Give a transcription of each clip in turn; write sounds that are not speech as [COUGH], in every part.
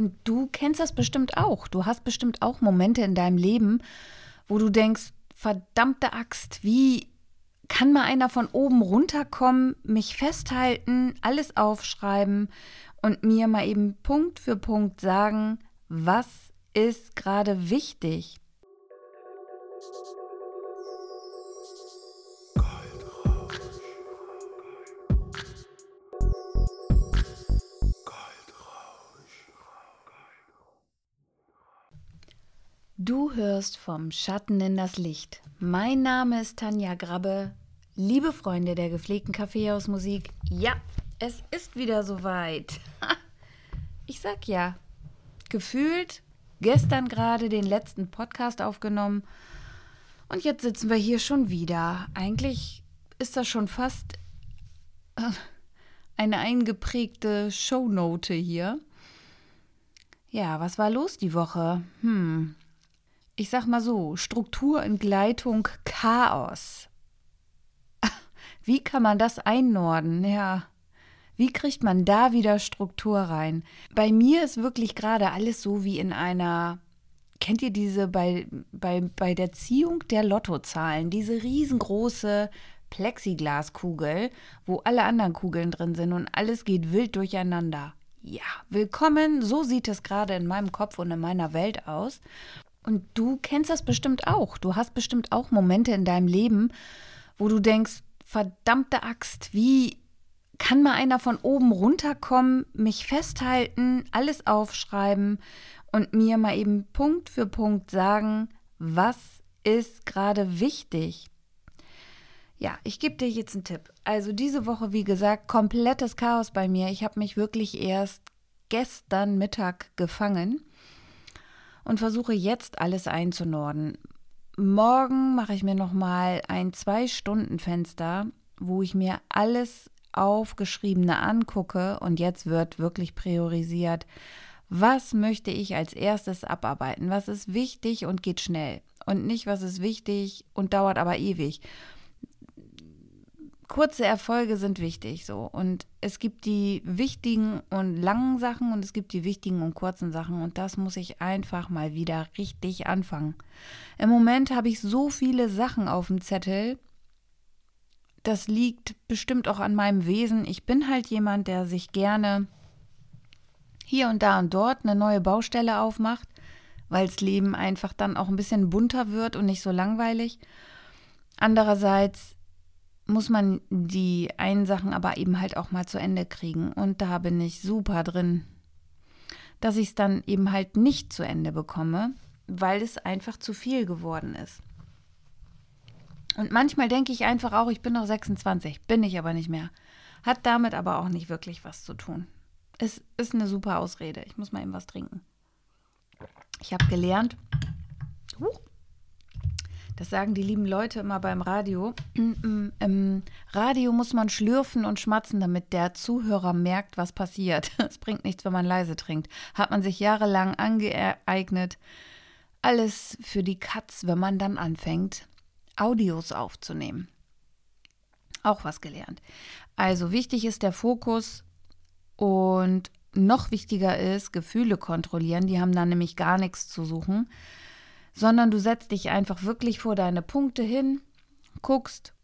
Und du kennst das bestimmt auch. Du hast bestimmt auch Momente in deinem Leben, wo du denkst, verdammte Axt, wie kann mal einer von oben runterkommen, mich festhalten, alles aufschreiben und mir mal eben Punkt für Punkt sagen, was ist gerade wichtig? Du hörst vom Schatten in das Licht. Mein Name ist Tanja Grabbe. Liebe Freunde der gepflegten Kaffeehausmusik, ja, es ist wieder soweit. Ich sag ja, gefühlt gestern gerade den letzten Podcast aufgenommen und jetzt sitzen wir hier schon wieder. Eigentlich ist das schon fast äh, eine eingeprägte Shownote hier. Ja, was war los die Woche? Hm, ich sag mal so, Strukturentgleitung, Chaos. Wie kann man das einnorden? Ja. Wie kriegt man da wieder Struktur rein? Bei mir ist wirklich gerade alles so wie in einer, kennt ihr diese bei, bei, bei der Ziehung der Lottozahlen, diese riesengroße Plexiglaskugel, wo alle anderen Kugeln drin sind und alles geht wild durcheinander. Ja, willkommen, so sieht es gerade in meinem Kopf und in meiner Welt aus. Und du kennst das bestimmt auch. Du hast bestimmt auch Momente in deinem Leben, wo du denkst, verdammte Axt, wie kann mal einer von oben runterkommen, mich festhalten, alles aufschreiben und mir mal eben Punkt für Punkt sagen, was ist gerade wichtig? Ja, ich gebe dir jetzt einen Tipp. Also diese Woche, wie gesagt, komplettes Chaos bei mir. Ich habe mich wirklich erst gestern Mittag gefangen und versuche jetzt alles einzunorden. Morgen mache ich mir noch mal ein zwei Stunden Fenster, wo ich mir alles aufgeschriebene angucke und jetzt wird wirklich priorisiert. Was möchte ich als erstes abarbeiten? Was ist wichtig und geht schnell? Und nicht, was ist wichtig und dauert aber ewig kurze Erfolge sind wichtig so. Und es gibt die wichtigen und langen Sachen und es gibt die wichtigen und kurzen Sachen. Und das muss ich einfach mal wieder richtig anfangen. Im Moment habe ich so viele Sachen auf dem Zettel. Das liegt bestimmt auch an meinem Wesen. Ich bin halt jemand, der sich gerne hier und da und dort eine neue Baustelle aufmacht, weil das Leben einfach dann auch ein bisschen bunter wird und nicht so langweilig. Andererseits muss man die einen Sachen aber eben halt auch mal zu Ende kriegen. Und da bin ich super drin, dass ich es dann eben halt nicht zu Ende bekomme, weil es einfach zu viel geworden ist. Und manchmal denke ich einfach auch, ich bin noch 26, bin ich aber nicht mehr. Hat damit aber auch nicht wirklich was zu tun. Es ist eine super Ausrede. Ich muss mal eben was trinken. Ich habe gelernt, huch, das sagen die lieben Leute immer beim Radio. [CLEARS THROAT] Im Radio muss man schlürfen und schmatzen, damit der Zuhörer merkt, was passiert. [LAUGHS] Es bringt nichts, wenn man leise trinkt. Hat man sich jahrelang angeeignet. Alles für die Katz, wenn man dann anfängt, Audios aufzunehmen. Auch was gelernt. Also wichtig ist der Fokus und noch wichtiger ist Gefühle kontrollieren. Die haben dann nämlich gar nichts zu suchen sondern du setzt dich einfach wirklich vor deine Punkte hin, guckst,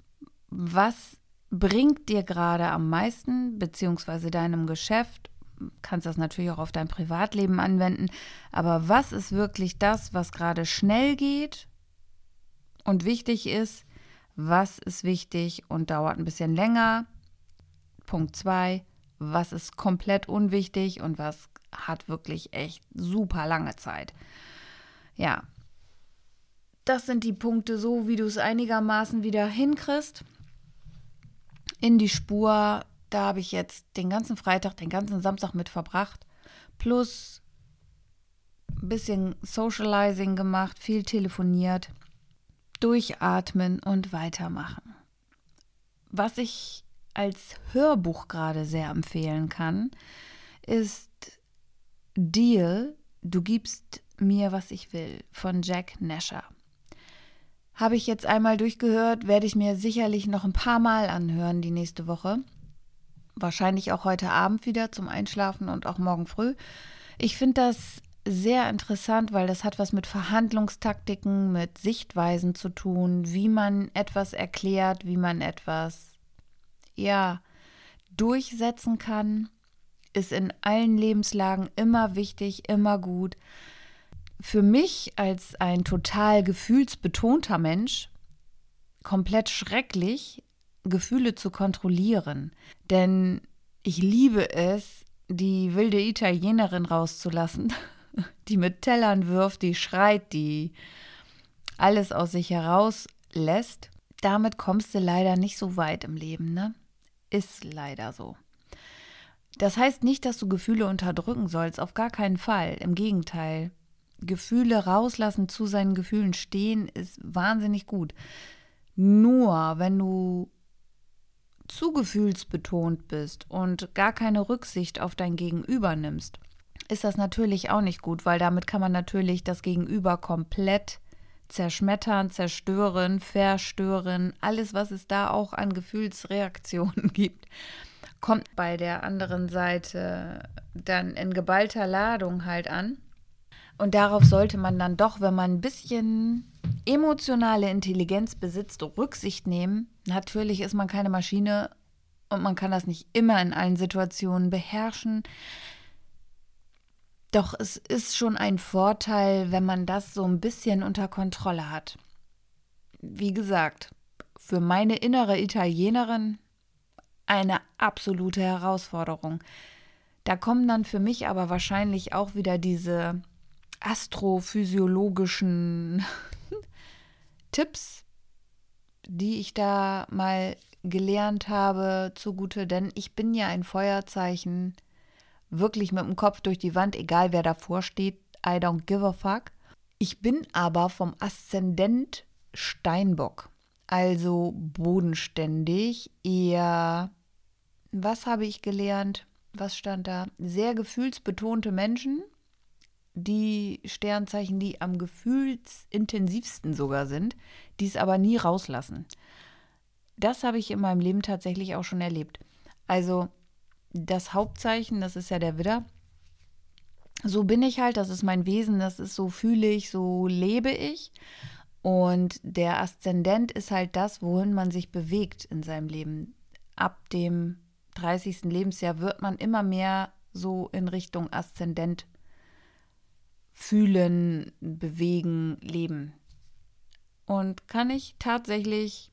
was bringt dir gerade am meisten, beziehungsweise deinem Geschäft, kannst das natürlich auch auf dein Privatleben anwenden, aber was ist wirklich das, was gerade schnell geht und wichtig ist, was ist wichtig und dauert ein bisschen länger. Punkt 2, was ist komplett unwichtig und was hat wirklich echt super lange Zeit. Ja, das sind die Punkte, so wie du es einigermaßen wieder hinkriegst. In die Spur, da habe ich jetzt den ganzen Freitag, den ganzen Samstag mit verbracht. Plus ein bisschen Socializing gemacht, viel telefoniert, durchatmen und weitermachen. Was ich als Hörbuch gerade sehr empfehlen kann, ist Deal, du gibst mir, was ich will, von Jack Nasher. Habe ich jetzt einmal durchgehört, werde ich mir sicherlich noch ein paar Mal anhören die nächste Woche. Wahrscheinlich auch heute Abend wieder zum Einschlafen und auch morgen früh. Ich finde das sehr interessant, weil das hat was mit Verhandlungstaktiken, mit Sichtweisen zu tun, wie man etwas erklärt, wie man etwas ja durchsetzen kann, ist in allen Lebenslagen immer wichtig, immer gut. Für mich als ein total gefühlsbetonter Mensch komplett schrecklich, Gefühle zu kontrollieren. Denn ich liebe es, die wilde Italienerin rauszulassen, [LAUGHS] die mit Tellern wirft, die schreit, die alles aus sich herauslässt. Damit kommst du leider nicht so weit im Leben, ne? Ist leider so. Das heißt nicht, dass du Gefühle unterdrücken sollst, auf gar keinen Fall. Im Gegenteil. Gefühle rauslassen, zu seinen Gefühlen stehen, ist wahnsinnig gut. Nur wenn du zu gefühlsbetont bist und gar keine Rücksicht auf dein Gegenüber nimmst, ist das natürlich auch nicht gut, weil damit kann man natürlich das Gegenüber komplett zerschmettern, zerstören, verstören, alles, was es da auch an Gefühlsreaktionen [LAUGHS] gibt, kommt bei der anderen Seite dann in geballter Ladung halt an. Und darauf sollte man dann doch, wenn man ein bisschen emotionale Intelligenz besitzt, Rücksicht nehmen. Natürlich ist man keine Maschine und man kann das nicht immer in allen Situationen beherrschen. Doch es ist schon ein Vorteil, wenn man das so ein bisschen unter Kontrolle hat. Wie gesagt, für meine innere Italienerin eine absolute Herausforderung. Da kommen dann für mich aber wahrscheinlich auch wieder diese astrophysiologischen [LAUGHS] Tipps, die ich da mal gelernt habe, zugute, denn ich bin ja ein Feuerzeichen, wirklich mit dem Kopf durch die Wand, egal wer davor steht, I don't give a fuck. Ich bin aber vom Aszendent Steinbock, also bodenständig, eher, was habe ich gelernt? Was stand da? Sehr gefühlsbetonte Menschen, die Sternzeichen, die am gefühlsintensivsten sogar sind, die es aber nie rauslassen. Das habe ich in meinem Leben tatsächlich auch schon erlebt. Also das Hauptzeichen, das ist ja der Widder. So bin ich halt, das ist mein Wesen, das ist so fühle ich, so lebe ich. Und der Aszendent ist halt das, wohin man sich bewegt in seinem Leben. Ab dem 30. Lebensjahr wird man immer mehr so in Richtung Aszendent fühlen, bewegen, leben. Und kann ich tatsächlich,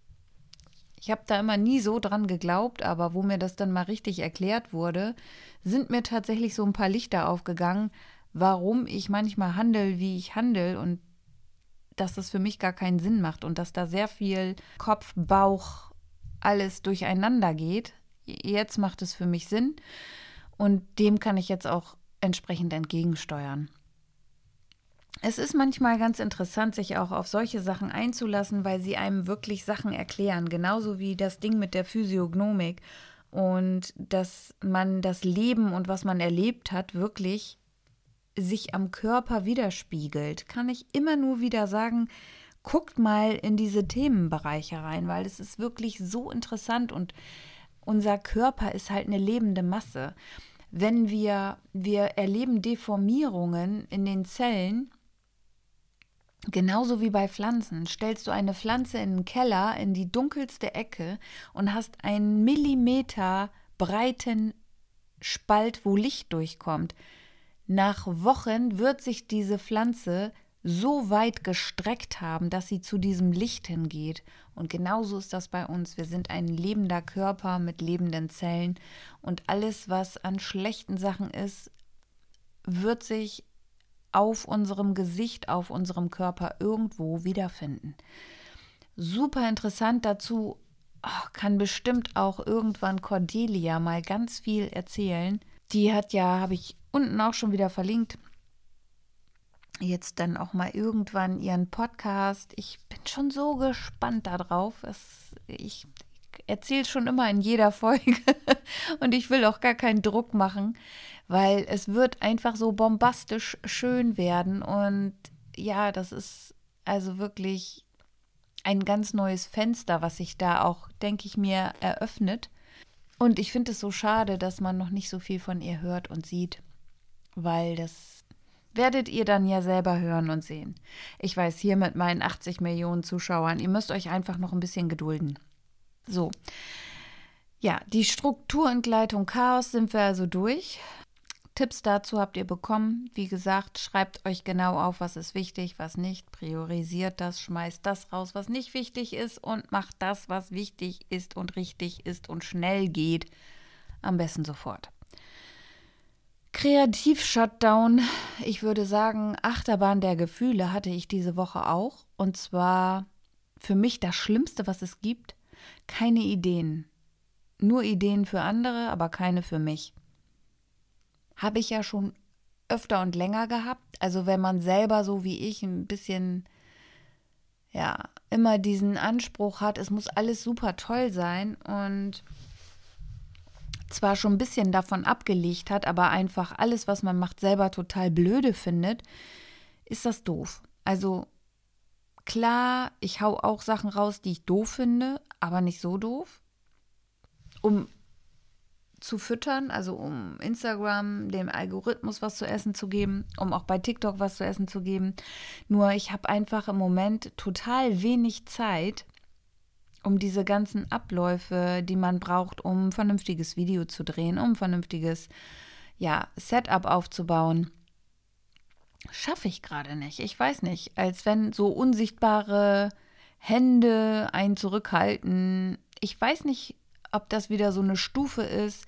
ich habe da immer nie so dran geglaubt, aber wo mir das dann mal richtig erklärt wurde, sind mir tatsächlich so ein paar Lichter aufgegangen, warum ich manchmal handle, wie ich handle und dass das für mich gar keinen Sinn macht und dass da sehr viel Kopf, Bauch, alles durcheinander geht. Jetzt macht es für mich Sinn und dem kann ich jetzt auch entsprechend entgegensteuern. Es ist manchmal ganz interessant, sich auch auf solche Sachen einzulassen, weil sie einem wirklich Sachen erklären. Genauso wie das Ding mit der Physiognomik. Und dass man das Leben und was man erlebt hat, wirklich sich am Körper widerspiegelt. Kann ich immer nur wieder sagen, guckt mal in diese Themenbereiche rein, weil es ist wirklich so interessant und unser Körper ist halt eine lebende Masse. Wenn wir, wir erleben Deformierungen in den Zellen, Genauso wie bei Pflanzen. Stellst du eine Pflanze in den Keller, in die dunkelste Ecke und hast einen Millimeter breiten Spalt, wo Licht durchkommt. Nach Wochen wird sich diese Pflanze so weit gestreckt haben, dass sie zu diesem Licht hingeht. Und genauso ist das bei uns. Wir sind ein lebender Körper mit lebenden Zellen und alles, was an schlechten Sachen ist, wird sich auf unserem Gesicht, auf unserem Körper irgendwo wiederfinden. Super interessant dazu oh, kann bestimmt auch irgendwann Cordelia mal ganz viel erzählen. Die hat ja, habe ich unten auch schon wieder verlinkt, jetzt dann auch mal irgendwann ihren Podcast. Ich bin schon so gespannt darauf. Es, ich erzähle schon immer in jeder Folge [LAUGHS] und ich will auch gar keinen Druck machen weil es wird einfach so bombastisch schön werden und ja, das ist also wirklich ein ganz neues Fenster, was sich da auch, denke ich mir, eröffnet. Und ich finde es so schade, dass man noch nicht so viel von ihr hört und sieht. weil das werdet ihr dann ja selber hören und sehen. Ich weiß, hier mit meinen 80 Millionen Zuschauern, ihr müsst euch einfach noch ein bisschen gedulden. So. Ja, die Strukturentgleitung Chaos sind wir also durch. Tipps dazu habt ihr bekommen. Wie gesagt, schreibt euch genau auf, was ist wichtig, was nicht. Priorisiert das, schmeißt das raus, was nicht wichtig ist und macht das, was wichtig ist und richtig ist und schnell geht. Am besten sofort. Kreativ-Shutdown, ich würde sagen, Achterbahn der Gefühle hatte ich diese Woche auch. Und zwar für mich das Schlimmste, was es gibt. Keine Ideen. Nur Ideen für andere, aber keine für mich. Habe ich ja schon öfter und länger gehabt. Also wenn man selber so wie ich ein bisschen, ja, immer diesen Anspruch hat, es muss alles super toll sein und zwar schon ein bisschen davon abgelegt hat, aber einfach alles, was man macht, selber total blöde findet, ist das doof. Also klar, ich hau auch Sachen raus, die ich doof finde, aber nicht so doof. Um zu füttern, also um Instagram, dem Algorithmus was zu essen zu geben, um auch bei TikTok was zu essen zu geben. Nur ich habe einfach im Moment total wenig Zeit, um diese ganzen Abläufe, die man braucht, um ein vernünftiges Video zu drehen, um ein vernünftiges ja, Setup aufzubauen, schaffe ich gerade nicht. Ich weiß nicht, als wenn so unsichtbare Hände einen zurückhalten. Ich weiß nicht, ob das wieder so eine Stufe ist,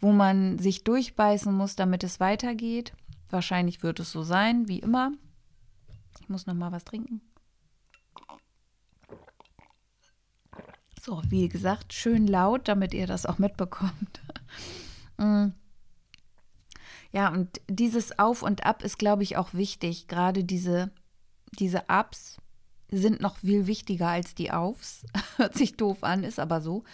wo man sich durchbeißen muss, damit es weitergeht. Wahrscheinlich wird es so sein, wie immer. Ich muss noch mal was trinken. So, wie gesagt, schön laut, damit ihr das auch mitbekommt. [LAUGHS] Mm. ja, und dieses Auf und Ab ist, glaube ich, auch wichtig. Gerade diese, diese Ups sind noch viel wichtiger als die Aufs. [LAUGHS] Hört sich doof an, ist aber so.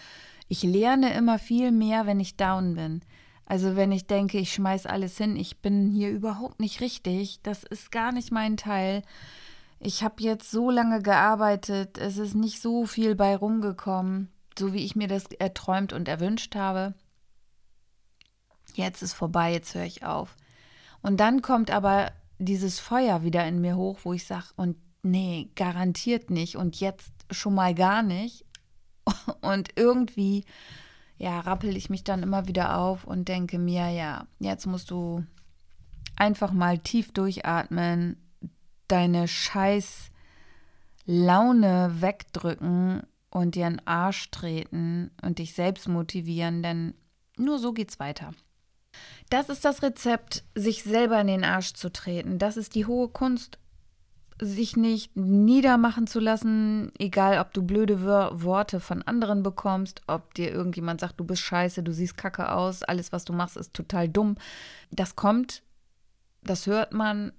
Ich lerne immer viel mehr, wenn ich down bin. Also wenn ich denke, ich schmeiß alles hin, ich bin hier überhaupt nicht richtig, das ist gar nicht mein Teil ich habe jetzt so lange gearbeitet, es ist nicht so viel bei rumgekommen, so wie ich mir das erträumt und erwünscht habe. Jetzt ist vorbei, jetzt höre ich auf. Und dann kommt aber dieses Feuer wieder in mir hoch, wo ich sage, und nee, garantiert nicht und jetzt schon mal gar nicht. [LAUGHS] Und irgendwie, ja, rappel ich mich dann immer wieder auf und denke mir, ja, jetzt musst du einfach mal tief durchatmen, deine scheiß Laune wegdrücken und dir einen Arsch treten und dich selbst motivieren, denn nur so geht's weiter. Das ist das Rezept, sich selber in den Arsch zu treten. Das ist die hohe Kunst, sich nicht niedermachen zu lassen, egal ob du blöde Worte von anderen bekommst, ob dir irgendjemand sagt, du bist scheiße, du siehst kacke aus, alles, was du machst, ist total dumm. Das kommt, das hört man,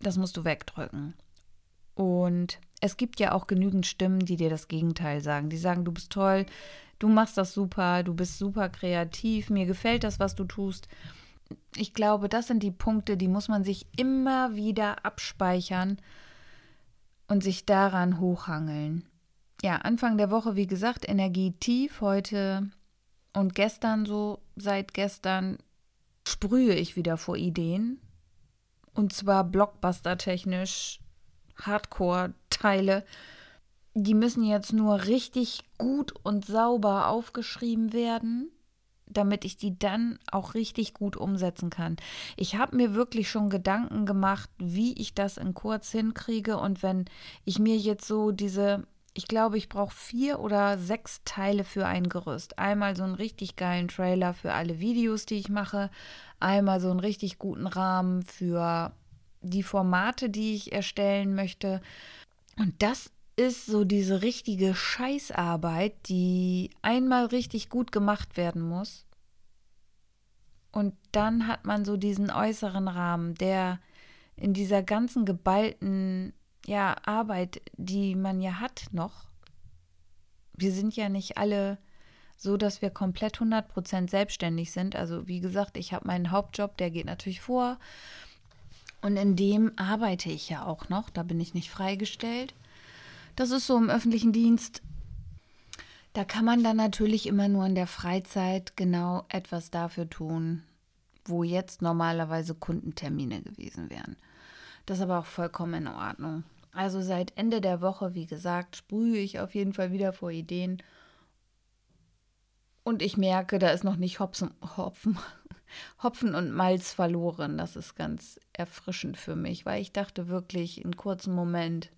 das musst du wegdrücken. Und es gibt ja auch genügend Stimmen, die dir das Gegenteil sagen. Die sagen, du bist toll, du machst das super, du bist super kreativ, mir gefällt das, was du tust. Ich glaube, das sind die Punkte, die muss man sich immer wieder abspeichern und sich daran hochhangeln. Ja, Anfang der Woche, wie gesagt, Energie tief. Heute und gestern so, seit gestern sprühe ich wieder vor Ideen. Und zwar Blockbuster-technisch, Hardcore-Teile. Die müssen jetzt nur richtig gut und sauber aufgeschrieben werden, damit ich die dann auch richtig gut umsetzen kann. Ich habe mir wirklich schon Gedanken gemacht, wie ich das in kurz hinkriege. Und wenn ich mir jetzt so diese ich glaube, ich brauche vier oder sechs Teile für ein Gerüst. Einmal so einen richtig geilen Trailer für alle Videos, die ich mache. Einmal so einen richtig guten Rahmen für die Formate, die ich erstellen möchte. Und das ist so diese richtige Scheißarbeit, die einmal richtig gut gemacht werden muss. Und dann hat man so diesen äußeren Rahmen, der in dieser ganzen geballten ja, Arbeit, die man ja hat noch. Wir sind ja nicht alle so, dass wir komplett 100% selbstständig sind. Also wie gesagt, ich habe meinen Hauptjob, der geht natürlich vor. Und in dem arbeite ich ja auch noch, da bin ich nicht freigestellt. Das ist so im öffentlichen Dienst. Da kann man dann natürlich immer nur in der Freizeit genau etwas dafür tun, wo jetzt normalerweise Kundentermine gewesen wären. Das ist aber auch vollkommen in Ordnung. Also seit Ende der Woche, wie gesagt, sprühe ich auf jeden Fall wieder vor Ideen. Und ich merke, da ist noch nicht Hopfen, Hopfen, [LAUGHS] Hopfen und Malz verloren. Das ist ganz erfrischend für mich, weil ich dachte wirklich einen kurzen Moment,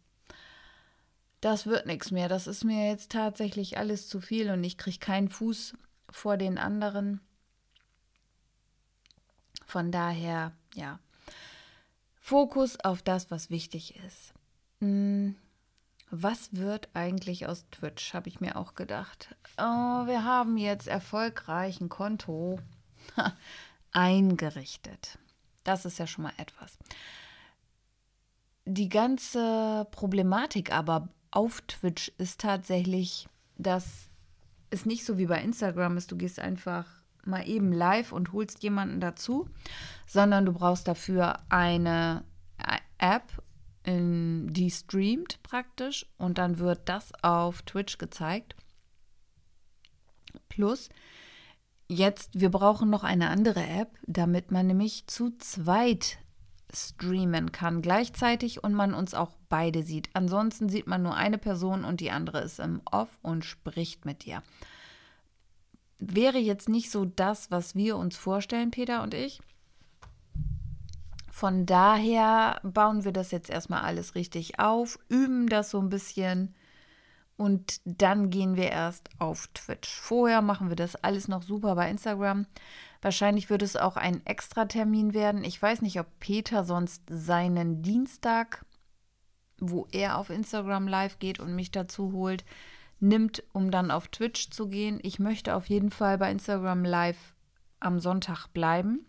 das wird nichts mehr. Das ist mir jetzt tatsächlich alles zu viel und ich kriege keinen Fuß vor den anderen. Von daher, ja, Fokus auf das, was wichtig ist. Hm, was wird eigentlich aus Twitch, habe ich mir auch gedacht. Oh, wir haben jetzt erfolgreich ein Konto [LAUGHS] eingerichtet. Das ist ja schon mal etwas. Die ganze Problematik aber auf Twitch ist tatsächlich, dass es nicht so wie bei Instagram ist, du gehst einfach mal eben live und holst jemanden dazu, sondern du brauchst dafür eine App, in, die streamt praktisch und dann wird das auf Twitch gezeigt. Plus, jetzt, wir brauchen noch eine andere App, damit man nämlich zu zweit streamen kann gleichzeitig und man uns auch beide sieht. Ansonsten sieht man nur eine Person und die andere ist im Off und spricht mit dir. Wäre jetzt nicht so das, was wir uns vorstellen, Peter und ich. Von daher bauen wir das jetzt erstmal alles richtig auf, üben das so ein bisschen und dann gehen wir erst auf Twitch. Vorher machen wir das alles noch super bei Instagram. Wahrscheinlich wird es auch ein Extra-Termin werden. Ich weiß nicht, ob Peter sonst seinen Dienstag, wo er auf Instagram live geht und mich dazu holt, nimmt, um dann auf Twitch zu gehen. Ich möchte auf jeden Fall bei Instagram live am Sonntag bleiben.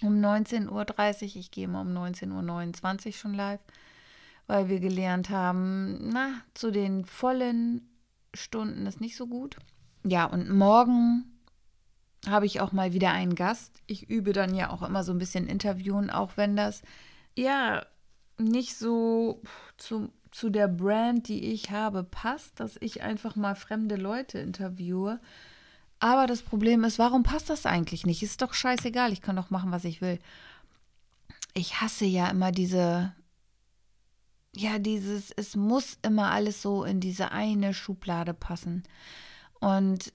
Um 19.30 Uhr. Ich gehe immer um 19.29 Uhr schon live, weil wir gelernt haben, na, zu den vollen Stunden ist nicht so gut. Ja, und morgen habe ich auch mal wieder einen Gast. Ich übe dann ja auch immer so ein bisschen Interviewen, auch wenn das ja nicht so zu, zu der Brand, die ich habe, passt, dass ich einfach mal fremde Leute interviewe. Aber das Problem ist, warum passt das eigentlich nicht? Ist doch scheißegal, ich kann doch machen, was ich will. Ich hasse ja immer diese, ja, dieses, es muss immer alles so in diese eine Schublade passen. Und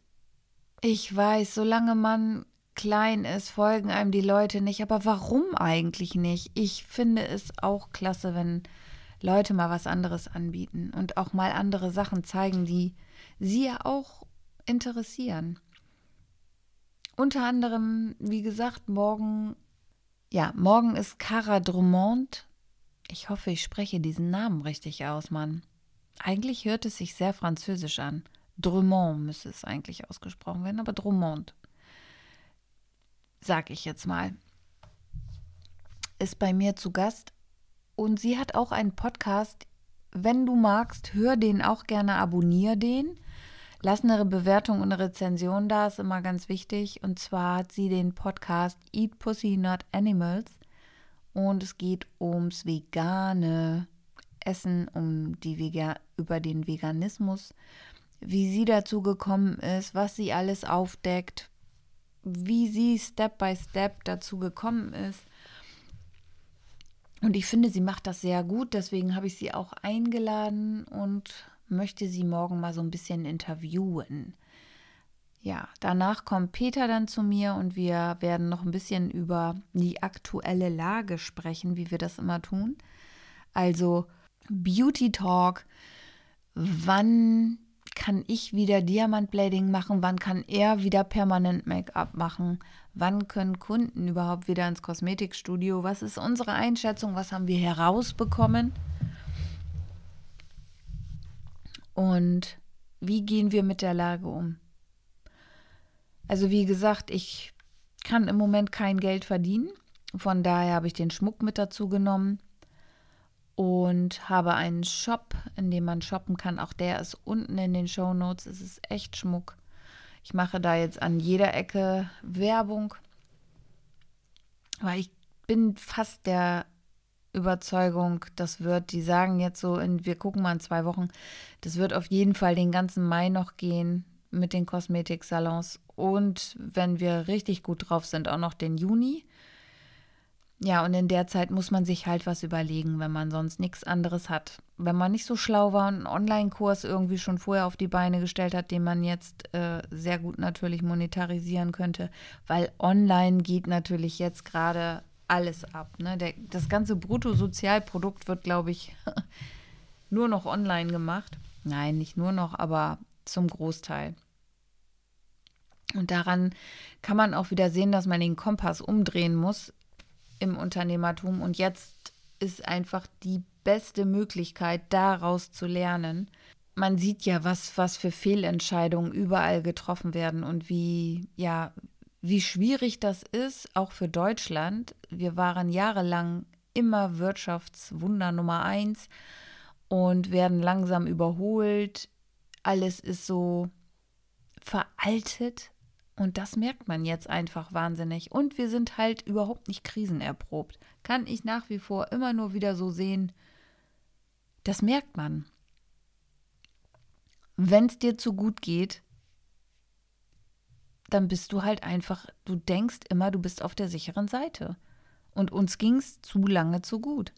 ich weiß, solange man klein ist, folgen einem die Leute nicht. Aber warum eigentlich nicht? Ich finde es auch klasse, wenn Leute mal was anderes anbieten und auch mal andere Sachen zeigen, die sie ja auch interessieren. Unter anderem, wie gesagt, morgen, ja, morgen ist Cara Drummond. Ich hoffe, ich spreche diesen Namen richtig aus, Mann. Eigentlich hört es sich sehr französisch an. Drummond müsste es eigentlich ausgesprochen werden, aber Drummond, sag ich jetzt mal, ist bei mir zu Gast und sie hat auch einen Podcast. Wenn du magst, hör den auch gerne, abonnier den. Lass eine Bewertung und eine Rezension da, ist immer ganz wichtig. Und zwar hat sie den Podcast Eat Pussy Not Animals. Und es geht ums vegane Essen, um die Vega über den Veganismus wie sie dazu gekommen ist, was sie alles aufdeckt, wie sie Step by Step dazu gekommen ist. Und ich finde, sie macht das sehr gut, deswegen habe ich sie auch eingeladen und möchte sie morgen mal so ein bisschen interviewen. Ja, danach kommt Peter dann zu mir und wir werden noch ein bisschen über die aktuelle Lage sprechen, wie wir das immer tun. Also Beauty Talk, wann kann ich wieder Diamantblading machen? Wann kann er wieder permanent Make-up machen? Wann können Kunden überhaupt wieder ins Kosmetikstudio? Was ist unsere Einschätzung? Was haben wir herausbekommen? Und wie gehen wir mit der Lage um? Also wie gesagt, ich kann im Moment kein Geld verdienen. Von daher habe ich den Schmuck mit dazu genommen und habe einen Shop, in dem man shoppen kann. Auch der ist unten in den Show Notes. Es ist echt Schmuck. Ich mache da jetzt an jeder Ecke Werbung, weil ich bin fast der Überzeugung, das wird, die sagen jetzt so, in, wir gucken mal in zwei Wochen, das wird auf jeden Fall den ganzen Mai noch gehen. Mit den Kosmetiksalons und wenn wir richtig gut drauf sind, auch noch den Juni. Ja, und in der Zeit muss man sich halt was überlegen, wenn man sonst nichts anderes hat. Wenn man nicht so schlau war und einen Online-Kurs irgendwie schon vorher auf die Beine gestellt hat, den man jetzt äh, sehr gut natürlich monetarisieren könnte, weil online geht natürlich jetzt gerade alles ab. Ne? Der, das ganze Bruttosozialprodukt wird, glaube ich, [LAUGHS] nur noch online gemacht. Nein, nicht nur noch, aber zum Großteil. Und daran kann man auch wieder sehen, dass man den Kompass umdrehen muss im Unternehmertum. Und jetzt ist einfach die beste Möglichkeit, daraus zu lernen. Man sieht ja, was, was für Fehlentscheidungen überall getroffen werden und wie, ja, wie schwierig das ist, auch für Deutschland. Wir waren jahrelang immer Wirtschaftswunder Nummer eins und werden langsam überholt. Alles ist so veraltet und das merkt man jetzt einfach wahnsinnig. Und wir sind halt überhaupt nicht krisenerprobt. Kann ich nach wie vor immer nur wieder so sehen. Das merkt man. Wenn es dir zu gut geht, dann bist du halt einfach, du denkst immer, du bist auf der sicheren Seite. Und uns ging es zu lange zu gut.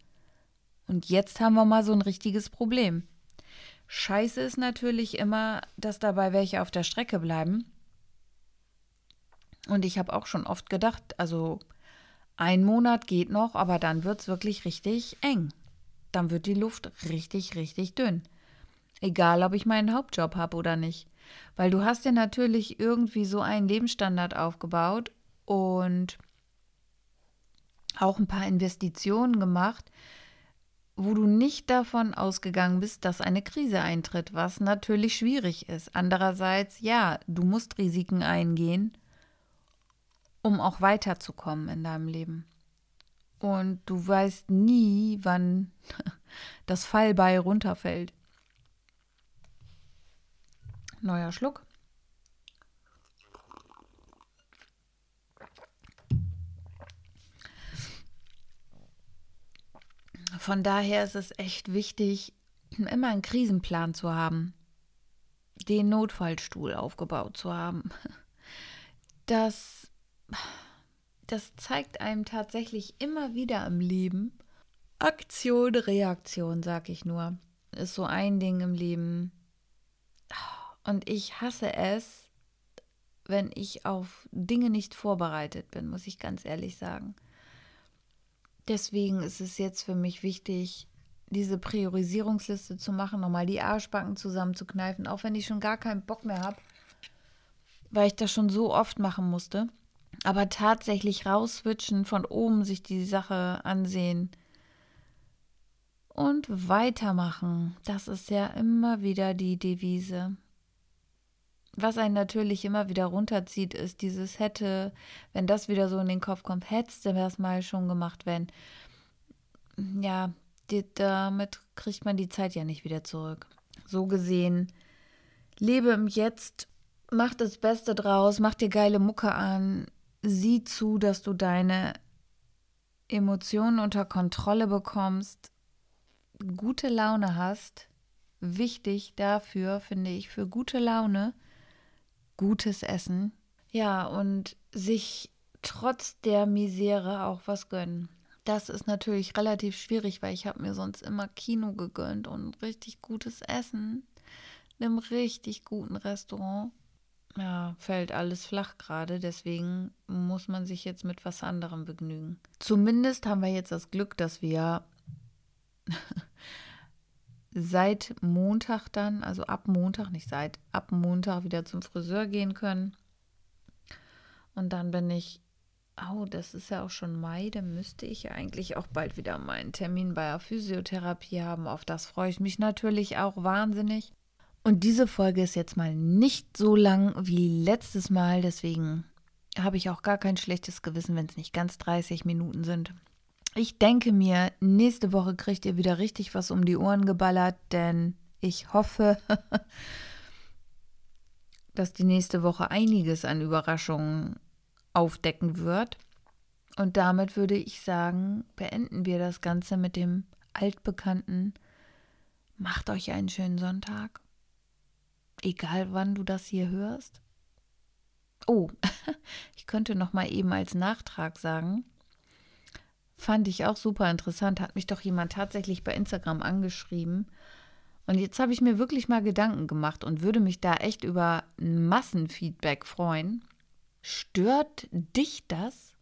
Und jetzt haben wir mal so ein richtiges Problem. Scheiße ist natürlich immer, dass dabei welche auf der Strecke bleiben. Und ich habe auch schon oft gedacht, also ein Monat geht noch, aber dann wird es wirklich richtig eng. Dann wird die Luft richtig, richtig dünn. Egal, ob ich meinen Hauptjob habe oder nicht. Weil du hast dir natürlich irgendwie so einen Lebensstandard aufgebaut und auch ein paar Investitionen gemacht, wo du nicht davon ausgegangen bist, dass eine Krise eintritt, was natürlich schwierig ist. Andererseits, ja, du musst Risiken eingehen, um auch weiterzukommen in deinem Leben. Und du weißt nie, wann [LAUGHS] das Fallbeil runterfällt. Neuer Schluck. Von daher ist es echt wichtig, immer einen Krisenplan zu haben, den Notfallstuhl aufgebaut zu haben. Das, das zeigt einem tatsächlich immer wieder im Leben. Aktion, Reaktion, sag ich nur. Ist so ein Ding im Leben. Und ich hasse es, wenn ich auf Dinge nicht vorbereitet bin, muss ich ganz ehrlich sagen. Deswegen ist es jetzt für mich wichtig, diese Priorisierungsliste zu machen, nochmal die Arschbacken zusammenzukneifen, auch wenn ich schon gar keinen Bock mehr habe, weil ich das schon so oft machen musste. Aber tatsächlich rauswitschen, von oben sich die Sache ansehen und weitermachen. Das ist ja immer wieder die Devise was einen natürlich immer wieder runterzieht, ist dieses hätte, wenn das wieder so in den Kopf kommt, hättest du das mal schon gemacht, wenn. Ja, die, damit kriegt man die Zeit ja nicht wieder zurück. So gesehen, lebe im Jetzt, mach das Beste draus, mach dir geile Mucke an, sieh zu, dass du deine Emotionen unter Kontrolle bekommst, gute Laune hast. Wichtig dafür, finde ich, für gute Laune gutes Essen. Ja, und sich trotz der Misere auch was gönnen. Das ist natürlich relativ schwierig, weil ich habe mir sonst immer Kino gegönnt und richtig gutes Essen in einem richtig guten Restaurant. Ja, fällt alles flach gerade, deswegen muss man sich jetzt mit was anderem begnügen. Zumindest haben wir jetzt das Glück, dass wir seit Montag dann, also ab Montag, nicht seit, ab Montag wieder zum Friseur gehen können. Und dann bin ich, oh, das ist ja auch schon Mai, dann müsste ich ja eigentlich auch bald wieder meinen Termin bei der Physiotherapie haben. Auf das freue ich mich natürlich auch wahnsinnig. Und diese Folge ist jetzt mal nicht so lang wie letztes Mal, deswegen habe ich auch gar kein schlechtes Gewissen, wenn es nicht ganz 30 Minuten sind. Ich denke mir, nächste Woche kriegt ihr wieder richtig was um die Ohren geballert, denn ich hoffe, [LAUGHS] dass die nächste Woche einiges an Überraschungen aufdecken wird. Und damit würde ich sagen, beenden wir das Ganze mit dem altbekannten Macht euch einen schönen Sonntag. egal wann du das hier hörst. Oh, [LAUGHS] ich könnte noch mal eben als Nachtrag sagen, fand ich auch super interessant, hat mich doch jemand tatsächlich bei Instagram angeschrieben. Und jetzt habe ich mir wirklich mal Gedanken gemacht und würde mich da echt über Massenfeedback freuen. Stört dich das?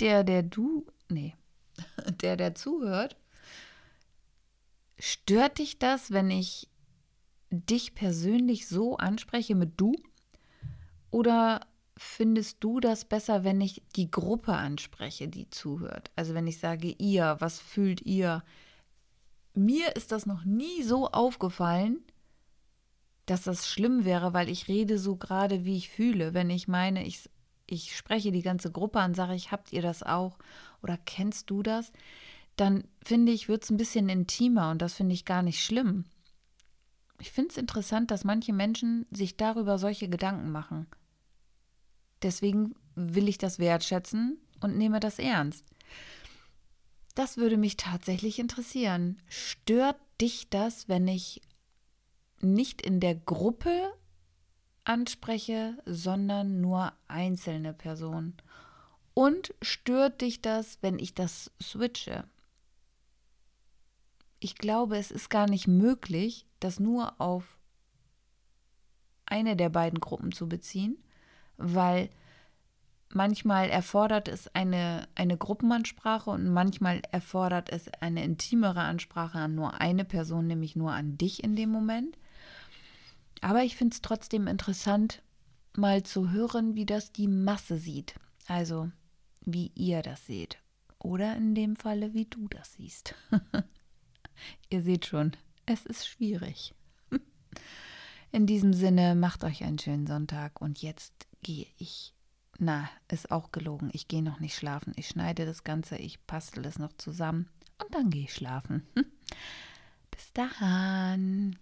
Der, der du, nee, [LAUGHS] der, der zuhört, stört dich das, wenn ich dich persönlich so anspreche mit du? Oder findest du das besser, wenn ich die Gruppe anspreche, die zuhört? Also wenn ich sage ihr, was fühlt ihr? Mir ist das noch nie so aufgefallen, dass das schlimm wäre, weil ich rede so gerade, wie ich fühle. Wenn ich meine, ich, ich spreche die ganze Gruppe an, sage ich, habt ihr das auch oder kennst du das? Dann finde ich, wird es ein bisschen intimer und das finde ich gar nicht schlimm. Ich finde es interessant, dass manche Menschen sich darüber solche Gedanken machen. Deswegen will ich das wertschätzen und nehme das ernst. Das würde mich tatsächlich interessieren. Stört dich das, wenn ich nicht in der Gruppe anspreche, sondern nur einzelne Personen? Und stört dich das, wenn ich das switche? Ich glaube, es ist gar nicht möglich, das nur auf eine der beiden Gruppen zu beziehen, weil manchmal erfordert es eine, eine Gruppenansprache und manchmal erfordert es eine intimere Ansprache an nur eine Person, nämlich nur an dich in dem Moment. Aber ich finde es trotzdem interessant, mal zu hören, wie das die Masse sieht. Also wie ihr das seht. Oder in dem Falle, wie du das siehst. [LAUGHS] ihr seht schon, es ist schwierig. [LAUGHS] In diesem Sinne, macht euch einen schönen Sonntag und jetzt gehe ich. Na, ist auch gelogen. Ich gehe noch nicht schlafen. Ich schneide das Ganze, ich bastel es noch zusammen und dann gehe ich schlafen. [LAUGHS] Bis dann.